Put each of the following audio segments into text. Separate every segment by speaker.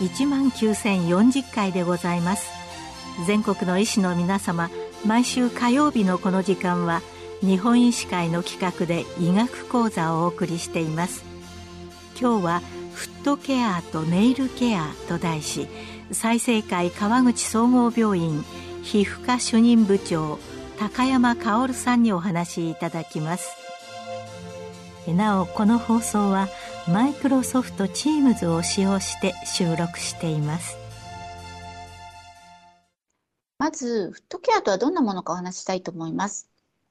Speaker 1: 1万9040回でございます。全国の医師の皆様毎週火曜日のこの時間は日本医師会の企画で医学講座をお送りしています。今日はフットケアとネイルケアと題し済生会川口総合病院皮膚科主任部長高山薫さんにお話しいただきます。なおこの放送はマイクロソフト Teams を使用して収録しています。
Speaker 2: まずフットケアとはどんなものかお話ししたいと思います。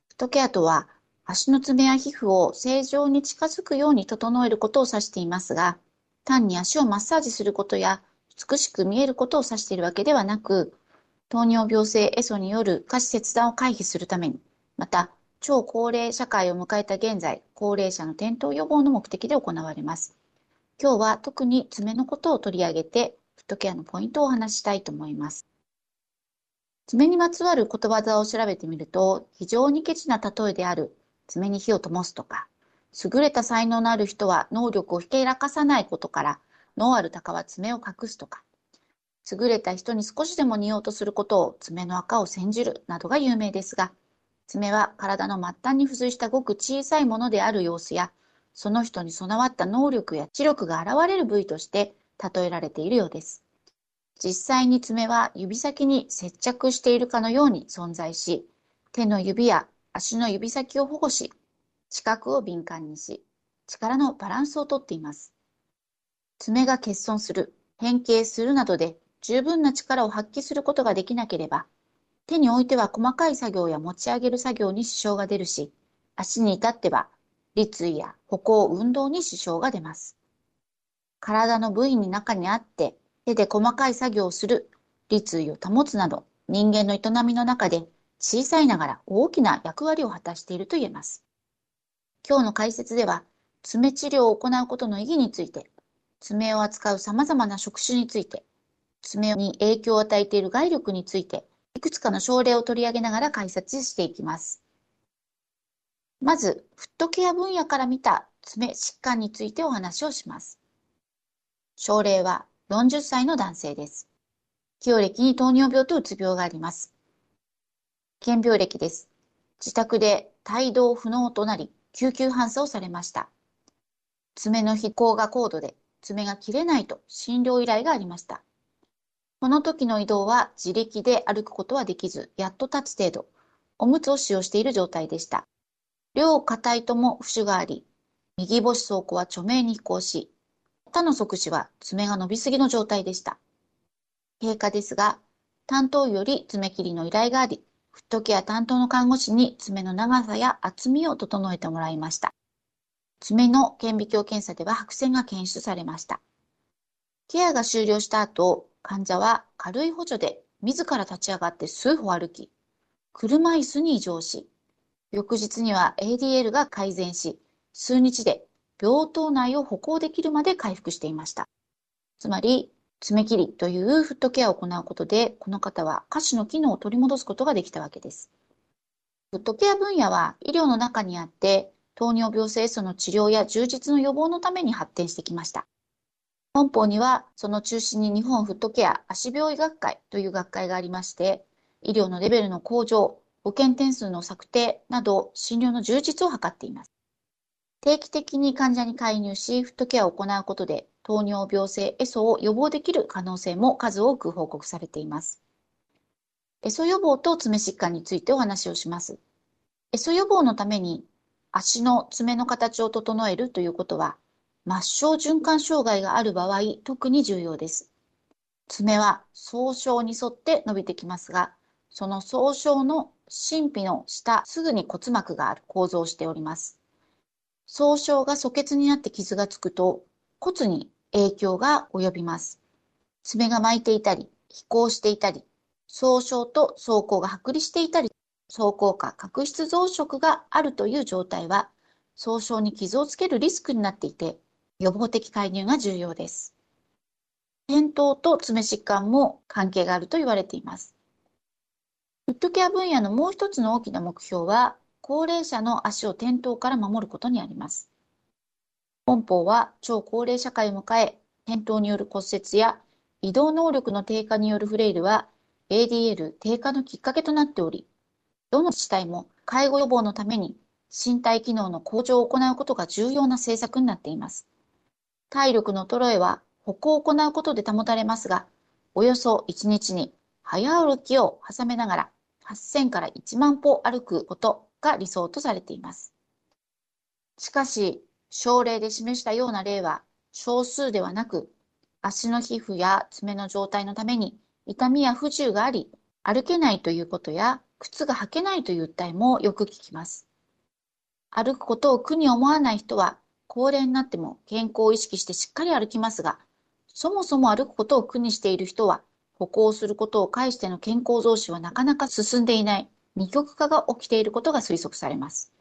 Speaker 2: フットケアとは足の爪や皮膚を正常に近づくように整えることを指していますが単に足をマッサージすることや美しく見えることを指しているわけではなく糖尿病性エソによる下肢切断を回避するためにまた超高齢社会を迎えた現在、高齢者の転倒予防の目的で行われます。今日は特に爪のことを取り上げて、フットケアのポイントをお話ししたいと思います。爪にまつわる言葉を調べてみると、非常にケチな例えである爪に火を灯すとか、優れた才能のある人は能力をひけらかさないことから、脳ある鷹は爪を隠すとか、優れた人に少しでも似ようとすることを爪の赤を煎じるなどが有名ですが、爪は体の末端に付随したごく小さいものである様子や、その人に備わった能力や知力が現れる部位として例えられているようです。実際に爪は指先に接着しているかのように存在し、手の指や足の指先を保護し、視覚を敏感にし、力のバランスをとっています。爪が欠損する、変形するなどで十分な力を発揮することができなければ、手においては細かい作業や持ち上げる作業に支障が出るし、足に至っては立位や歩行、運動に支障が出ます。体の部位に中にあって手で細かい作業をする、立位を保つなど人間の営みの中で小さいながら大きな役割を果たしていると言えます。今日の解説では爪治療を行うことの意義について、爪を扱う様々な職種について、爪に影響を与えている外力について、くつかの症例を取り上げながら解説していきます。まず、フットケア分野から見た爪疾患についてお話をします。症例は40歳の男性です。起用歴に糖尿病とうつ病があります。検病歴です。自宅で帯同不能となり、救急搬送されました。爪の飛行が高度で、爪が切れないと診療依頼がありました。この時の移動は自力で歩くことはできず、やっと立つ程度、おむつを使用している状態でした。両肩とも浮腫があり、右母子走行は著名に飛行し、他の側肢は爪が伸びすぎの状態でした。経過ですが、担当より爪切りの依頼があり、フットケア担当の看護師に爪の長さや厚みを整えてもらいました。爪の顕微鏡検査では白線が検出されました。ケアが終了した後、患者は軽い補助で自ら立ち上がって数歩歩き、車椅子に移乗し、翌日には ADL が改善し、数日で病棟内を歩行できるまで回復していました。つまり、爪切りというフットケアを行うことで、この方は下肢の機能を取り戻すことができたわけです。フットケア分野は医療の中にあって、糖尿病性素の治療や充実の予防のために発展してきました。本邦にはその中心に日本フットケア足病医学会という学会がありまして、医療のレベルの向上、保険点数の策定など診療の充実を図っています。定期的に患者に介入し、フットケアを行うことで、糖尿病性エソを予防できる可能性も数多く報告されています。エソ予防と爪疾患についてお話をします。エソ予防のために足の爪の形を整えるということは、末梢循環障害がある場合、特に重要です。爪は総称に沿って伸びてきますが、その総称の神秘の下、すぐに骨膜がある構造をしております。総称が素欠になって傷がつくと、骨に影響が及びます。爪が巻いていたり、飛行していたり、総称と走行が剥離していたり、走行下角質増殖があるという状態は、総称に傷をつけるリスクになっていて、予防的介入が重要です。転倒と爪疾患も関係があると言われています。フットケア分野のもう一つの大きな目標は、高齢者の足を転倒から守ることにあります。本邦は超高齢社会を迎え、転倒による骨折や移動能力の低下によるフレイルは ADL 低下のきっかけとなっており、どの自治体も介護予防のために身体機能の向上を行うことが重要な政策になっています。体力の衰えは歩行を行うことで保たれますが、およそ1日に早歩きを挟めながら8000から1万歩歩くことが理想とされています。しかし、症例で示したような例は少数ではなく、足の皮膚や爪の状態のために痛みや不自由があり、歩けないということや靴が履けないという訴えもよく聞きます。歩くことを苦に思わない人は、高齢になっても健康を意識してしっかり歩きますが、そもそも歩くことを苦にしている人は、歩行することを介しての健康増進はなかなか進んでいない二極化が起きていることが推測されます。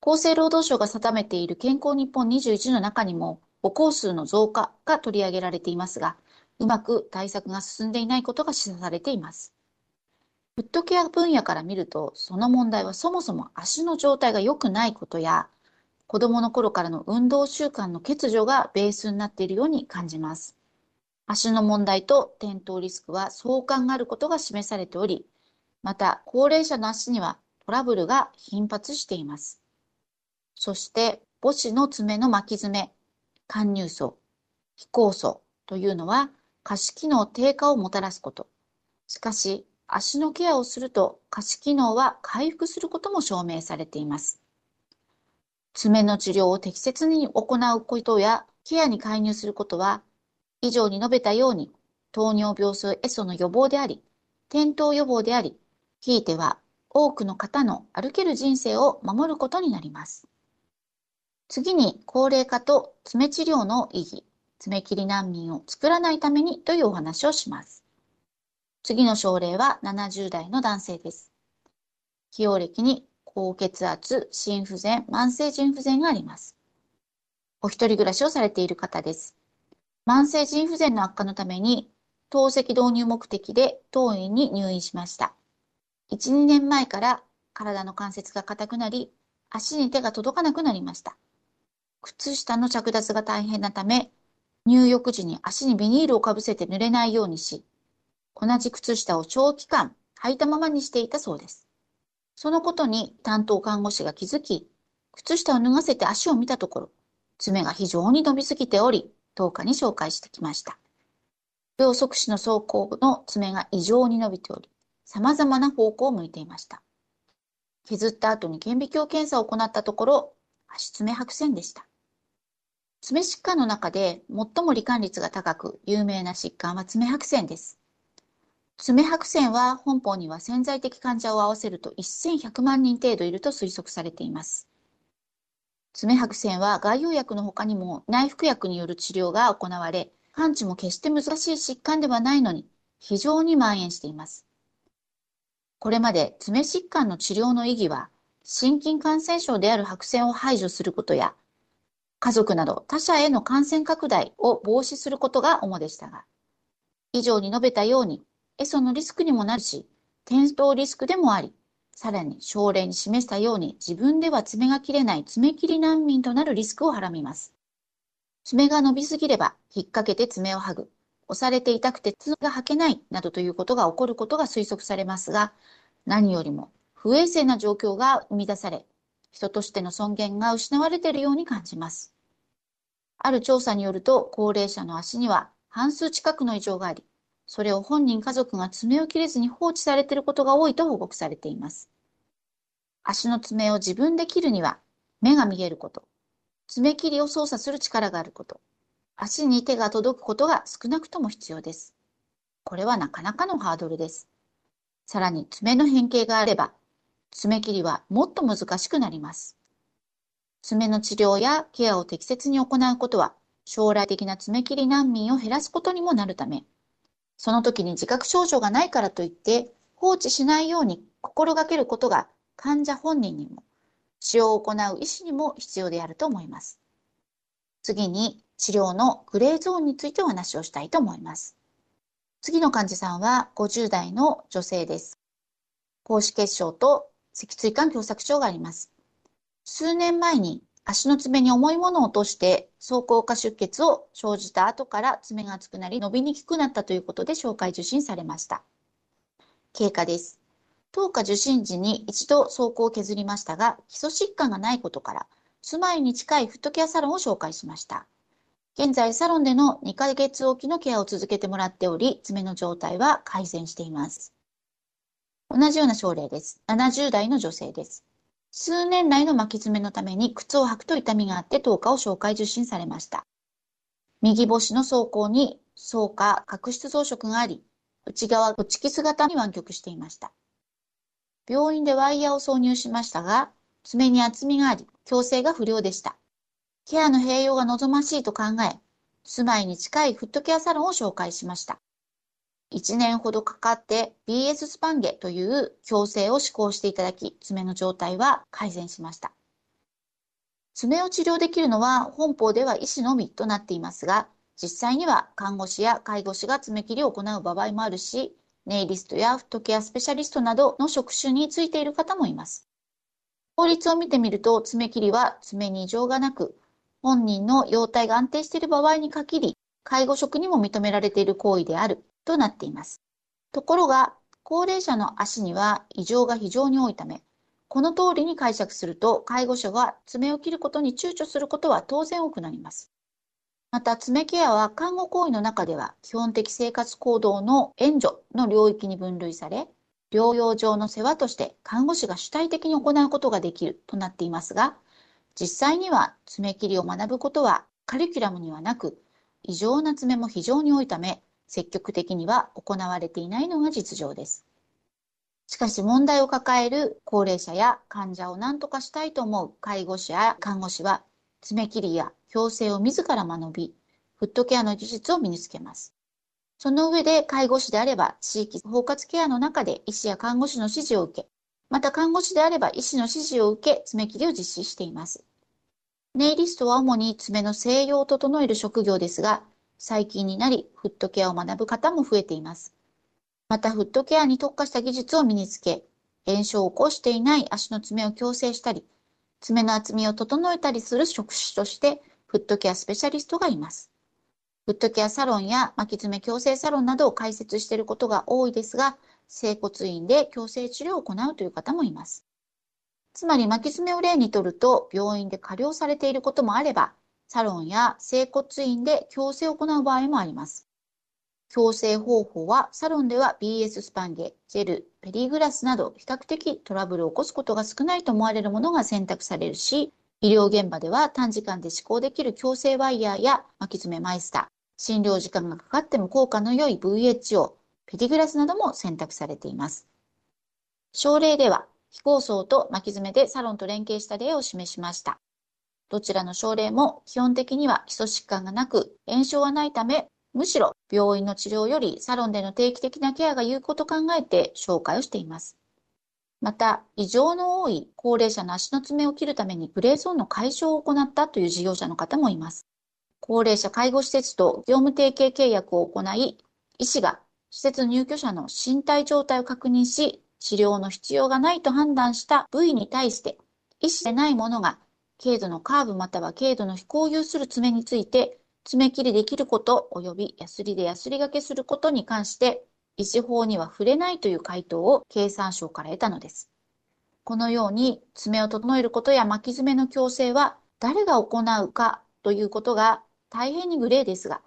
Speaker 2: 厚生労働省が定めている健康日本21の中にも歩行数の増加が取り上げられていますが、うまく対策が進んでいないことが示唆されています。フットケア分野から見ると、その問題はそもそも足の状態が良くないことや、子供の頃からの運動習慣の欠如がベースになっているように感じます。足の問題と転倒リスクは相関があることが示されており、また高齢者の足にはトラブルが頻発しています。そして母子の爪の巻き爪、貫入層、非構層というのは下肢機能低下をもたらすこと。しかし、足のケアをすると下肢機能は回復することも証明されています。爪の治療を適切に行うことやケアに介入することは、以上に述べたように糖尿病性エソの予防であり、転倒予防であり、ひいては多くの方の歩ける人生を守ることになります。次に高齢化と爪治療の意義、爪切り難民を作らないためにというお話をします。次の症例は70代の男性です。起用歴に高血圧、心不全、慢性腎不全があります。お一人暮らしをされている方です。慢性腎不全の悪化のために、透析導入目的で当院に入院しました。1、2年前から体の関節が硬くなり、足に手が届かなくなりました。靴下の着脱が大変なため、入浴時に足にビニールをかぶせて濡れないようにし、同じ靴下を長期間履いたままにしていたそうです。そのことに担当看護師が気づき、靴下を脱がせて足を見たところ、爪が非常に伸びすぎており、10日に紹介してきました。両側肢の走行の爪が異常に伸びており、様々な方向を向いていました。削った後に顕微鏡検査を行ったところ、足爪白線でした。爪疾患の中で最も罹患率が高く有名な疾患は爪白線です。爪白線は本邦には潜在的患者を合わせると1100万人程度いると推測されています。爪白線は外用薬の他にも内服薬による治療が行われ、完治も決して難しい疾患ではないのに非常に蔓延しています。これまで爪疾患の治療の意義は、心筋感染症である白線を排除することや、家族など他者への感染拡大を防止することが主でしたが、以上に述べたように、エソのリスクにもなるし、転倒リスクでもあり、さらに症例に示したように自分では爪が切れない爪切り難民となるリスクをはらみます。爪が伸びすぎれば引っ掛けて爪を剥ぐ、押されて痛くて爪が履けないなどということが起こることが推測されますが、何よりも不衛生な状況が生み出され、人としての尊厳が失われているように感じます。ある調査によると、高齢者の足には半数近くの異常があり、それを本人家族が爪を切れずに放置されていることが多いと報告されています。足の爪を自分で切るには、目が見えること、爪切りを操作する力があること、足に手が届くことが少なくとも必要です。これはなかなかのハードルです。さらに爪の変形があれば、爪切りはもっと難しくなります。爪の治療やケアを適切に行うことは、将来的な爪切り難民を減らすことにもなるため、その時に自覚症状がないからといって放置しないように心がけることが患者本人にも使用を行う医師にも必要であると思います。次に治療のグレーゾーンについてお話をしたいと思います。次の患者さんは50代の女性です。高脂血症と脊椎管狭窄症があります。数年前に足の爪に重いものを落として走行化出血を生じた後から爪が厚くなり伸びにくくなったということで紹介受診されました。経過です。当下受診時に一度走行を削りましたが、基礎疾患がないことから、住まいに近いフットケアサロンを紹介しました。現在、サロンでの2ヶ月おきのケアを続けてもらっており、爪の状態は改善しています。同じような症例です。70代の女性です。数年来の巻き爪のために靴を履くと痛みがあって10日を紹介受診されました。右星の走行に草加角質増殖があり、内側ホチキス型に湾曲していました。病院でワイヤーを挿入しましたが、爪に厚みがあり、矯正が不良でした。ケアの併用が望ましいと考え、住まいに近いフットケアサロンを紹介しました。1年ほどかかって BS スパンゲという矯正を施行していただき、爪の状態は改善しました。爪を治療できるのは本邦では医師のみとなっていますが、実際には看護師や介護士が爪切りを行う場合もあるし、ネイリストやフットケアスペシャリストなどの職種についている方もいます。法律を見てみると、爪切りは爪に異常がなく、本人の容態が安定している場合に限り、介護職にも認められている行為であるとなっています。ところが、高齢者の足には異常が非常に多いため、この通りに解釈すると、介護者が爪を切ることに躊躇することは当然多くなります。また、爪ケアは看護行為の中では基本的生活行動の援助の領域に分類され、療養上の世話として看護師が主体的に行うことができるとなっていますが、実際には爪切りを学ぶことはカリキュラムにはなく、異常な爪も非常に多いため、積極的には行われていないのが実情です。しかし問題を抱える高齢者や患者を何とかしたいと思う介護士や看護師は爪切りや矯正を自ら学び、フットケアの技術を身につけます。その上で介護士であれば地域包括ケアの中で医師や看護師の指示を受け、また看護師であれば医師の指示を受け爪切りを実施しています。ネイリストは主に爪の静養を整える職業ですが、最近になり、フットケアを学ぶ方も増えています。また、フットケアに特化した技術を身につけ、炎症を起こしていない足の爪を矯正したり、爪の厚みを整えたりする職種として、フットケアスペシャリストがいます。フットケアサロンや巻き爪矯正サロンなどを開設していることが多いですが、整骨院で矯正治療を行うという方もいます。つまり巻き爪を例にとると、病院で過料されていることもあれば、サロンや整骨院で矯正を行う場合もあります。矯正方法は、サロンでは BS スパンゲ、ジェル、ペリーグラスなど比較的トラブルを起こすことが少ないと思われるものが選択されるし、医療現場では短時間で施行できる矯正ワイヤーや巻き爪マイスター、診療時間がかかっても効果の良い VHO、ペディグラスなども選択されています。症例では、非構想と巻き爪でサロンと連携した例を示しました。どちらの症例も基本的には基礎疾患がなく、炎症はないため、むしろ病院の治療よりサロンでの定期的なケアが有効と考えて紹介をしています。また、異常の多い高齢者の足の爪を切るためにグレーゾーンの解消を行ったという事業者の方もいます。高齢者介護施設と業務提携契約を行い、医師が施設入居者の身体状態を確認し、治療の必要がないと判断した部位に対して、医師でないものが軽度のカーブまたは軽度の非行有する爪について、爪切りできること及びヤスリでヤスリ掛けすることに関して、医師法には触れないという回答を経産省から得たのです。このように爪を整えることや巻き爪の矯正は誰が行うかということが大変にグレーですが、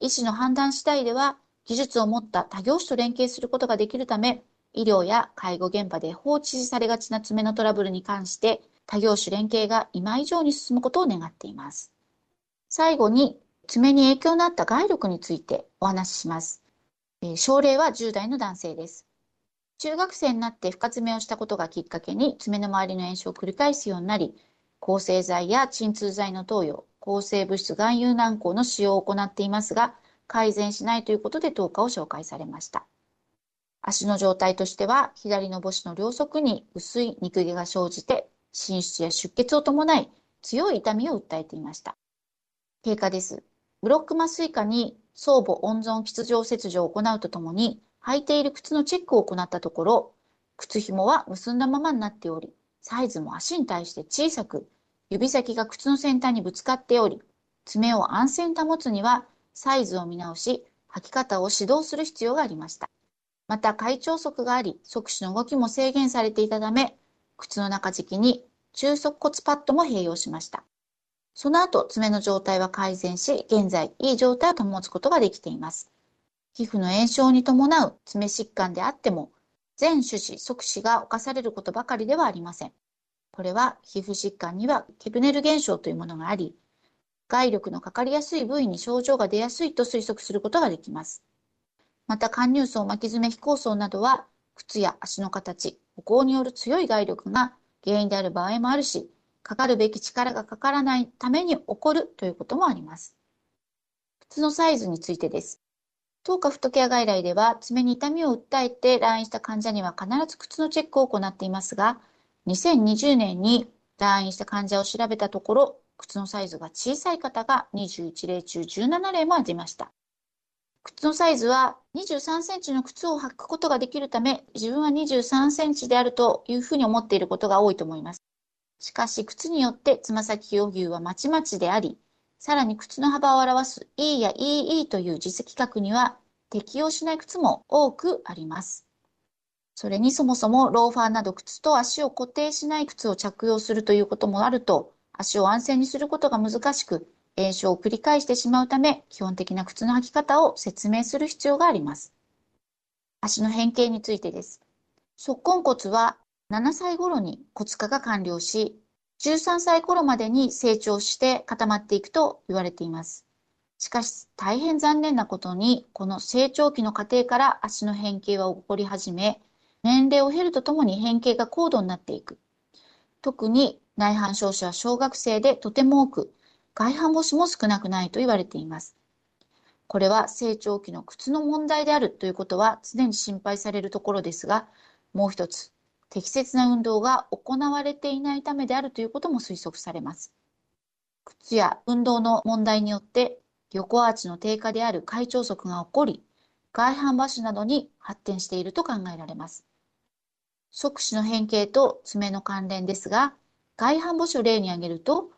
Speaker 2: 医師の判断次第では技術を持った他業種と連携することができるため、医療や介護現場で放置されがちな爪のトラブルに関して他業種連携が今以上に進むことを願っています。最後に、爪に影響のあった外力についてお話しします。えー、症例は10代の男性です。中学生になって深爪をしたことがきっかけに爪の周りの炎症を繰り返すようになり、抗生剤や鎮痛剤の投与、抗生物質含有軟膏の使用を行っていますが、改善しないということで10日を紹介されました。足の状態としては、左の母子の両側に薄い肉毛が生じて、浸出や出血を伴い強い痛みを訴えていました。経過です。ブロック麻酔下に相母温存吉状切除を行うとともに、履いている靴のチェックを行ったところ、靴紐は結んだままになっており、サイズも足に対して小さく、指先が靴の先端にぶつかっており、爪を安全保つにはサイズを見直し、履き方を指導する必要がありました。また、会長足があり、足趾の動きも制限されていたため、靴の中敷きに中足骨パッドも併用しました。その後、爪の状態は改善し、現在、いい状態を保つことができています。皮膚の炎症に伴う爪疾患であっても、全種子、即死が侵されることばかりではありません。これは皮膚疾患にはケブネル現象というものがあり、外力のかかりやすい部位に症状が出やすいと推測することができます。また、貫入層、巻き爪、非構層などは、靴や足の形、歩行による強い外力が原因である場合もあるし、かかるべき力がかからないために起こるということもあります。靴のサイズについてです。当下フットケア外来では爪に痛みを訴えて来院した患者には必ず靴のチェックを行っていますが、2020年に来院した患者を調べたところ、靴のサイズが小さい方が21例中17例も出ました。靴のサイズは23センチの靴を履くことができるため、自分は23センチであるというふうに思っていることが多いと思います。しかし、靴によってつま先余裕はまちまちであり、さらに靴の幅を表す E や EE という実績格には適用しない靴も多くあります。それにそもそもローファーなど靴と足を固定しない靴を着用するということもあると、足を安全にすることが難しく、炎症を繰り返してしまうため、基本的な靴の履き方を説明する必要があります。足の変形についてです。足根骨は7歳頃に骨化が完了し、13歳頃までに成長して固まっていくと言われています。しかし大変残念なことに、この成長期の過程から足の変形は起こり始め、年齢を経るとともに変形が高度になっていく。特に内反症者は小学生でとても多く、外反母趾も少なくないと言われています。これは成長期の靴の問題であるということは常に心配されるところですが、もう一つ、適切な運動が行われていないためであるということも推測されます。靴や運動の問題によって横アーチの低下である開腸足が起こり、外反母趾などに発展していると考えられます。足趾の変形と爪の関連ですが、外反母趾を例に挙げると、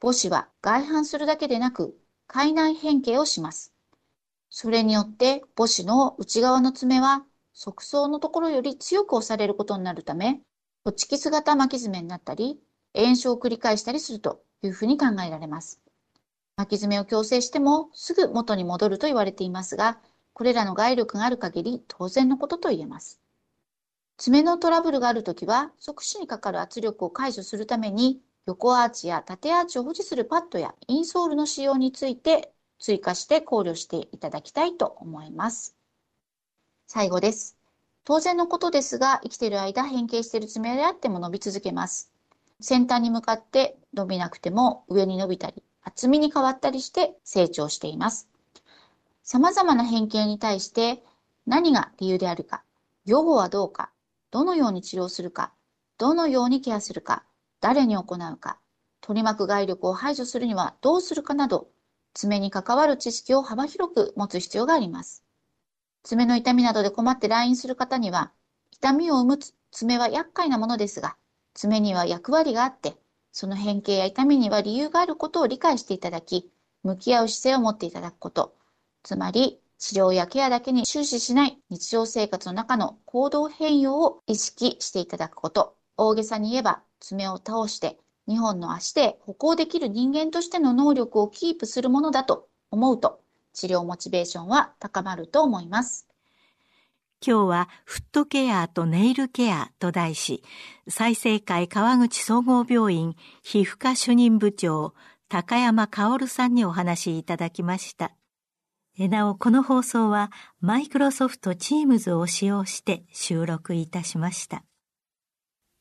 Speaker 2: 母趾は外反するだけでなく、海内変形をします。それによって母趾の内側の爪は側層のところより強く押されることになるため、ホチキス型巻き爪になったり、炎症を繰り返したりするというふうに考えられます。巻き爪を矯正してもすぐ元に戻ると言われていますが、これらの外力がある限り当然のことと言えます。爪のトラブルがあるときは、側歯にかかる圧力を解除するために、横アーチや縦アーチを保持するパッドやインソールの使用について追加して考慮していただきたいと思います。最後です。当然のことですが、生きている間変形している爪であっても伸び続けます。先端に向かって伸びなくても上に伸びたり、厚みに変わったりして成長しています。様々な変形に対して何が理由であるか、予後はどうか、どのように治療するか、どのようにケアするか、誰に行うか、取り巻く外力を排除するにはどうするかなど、爪に関わる知識を幅広く持つ必要があります。爪の痛みなどで困って来院する方には、痛みを生む爪は厄介なものですが、爪には役割があって、その変形や痛みには理由があることを理解していただき、向き合う姿勢を持っていただくこと、つまり治療やケアだけに終始しない日常生活の中の行動変容を意識していただくこと、大げさに言えば爪を倒して2本の足で歩行できる人間としての能力をキープするものだと思うと治療モチベーションは高まると思います。
Speaker 1: 今日はフットケアとネイルケアと題し、再生会川口総合病院皮膚科主任部長高山薫さんにお話いただきました。なお、この放送はマイクロソフトチームズを使用して収録いたしました。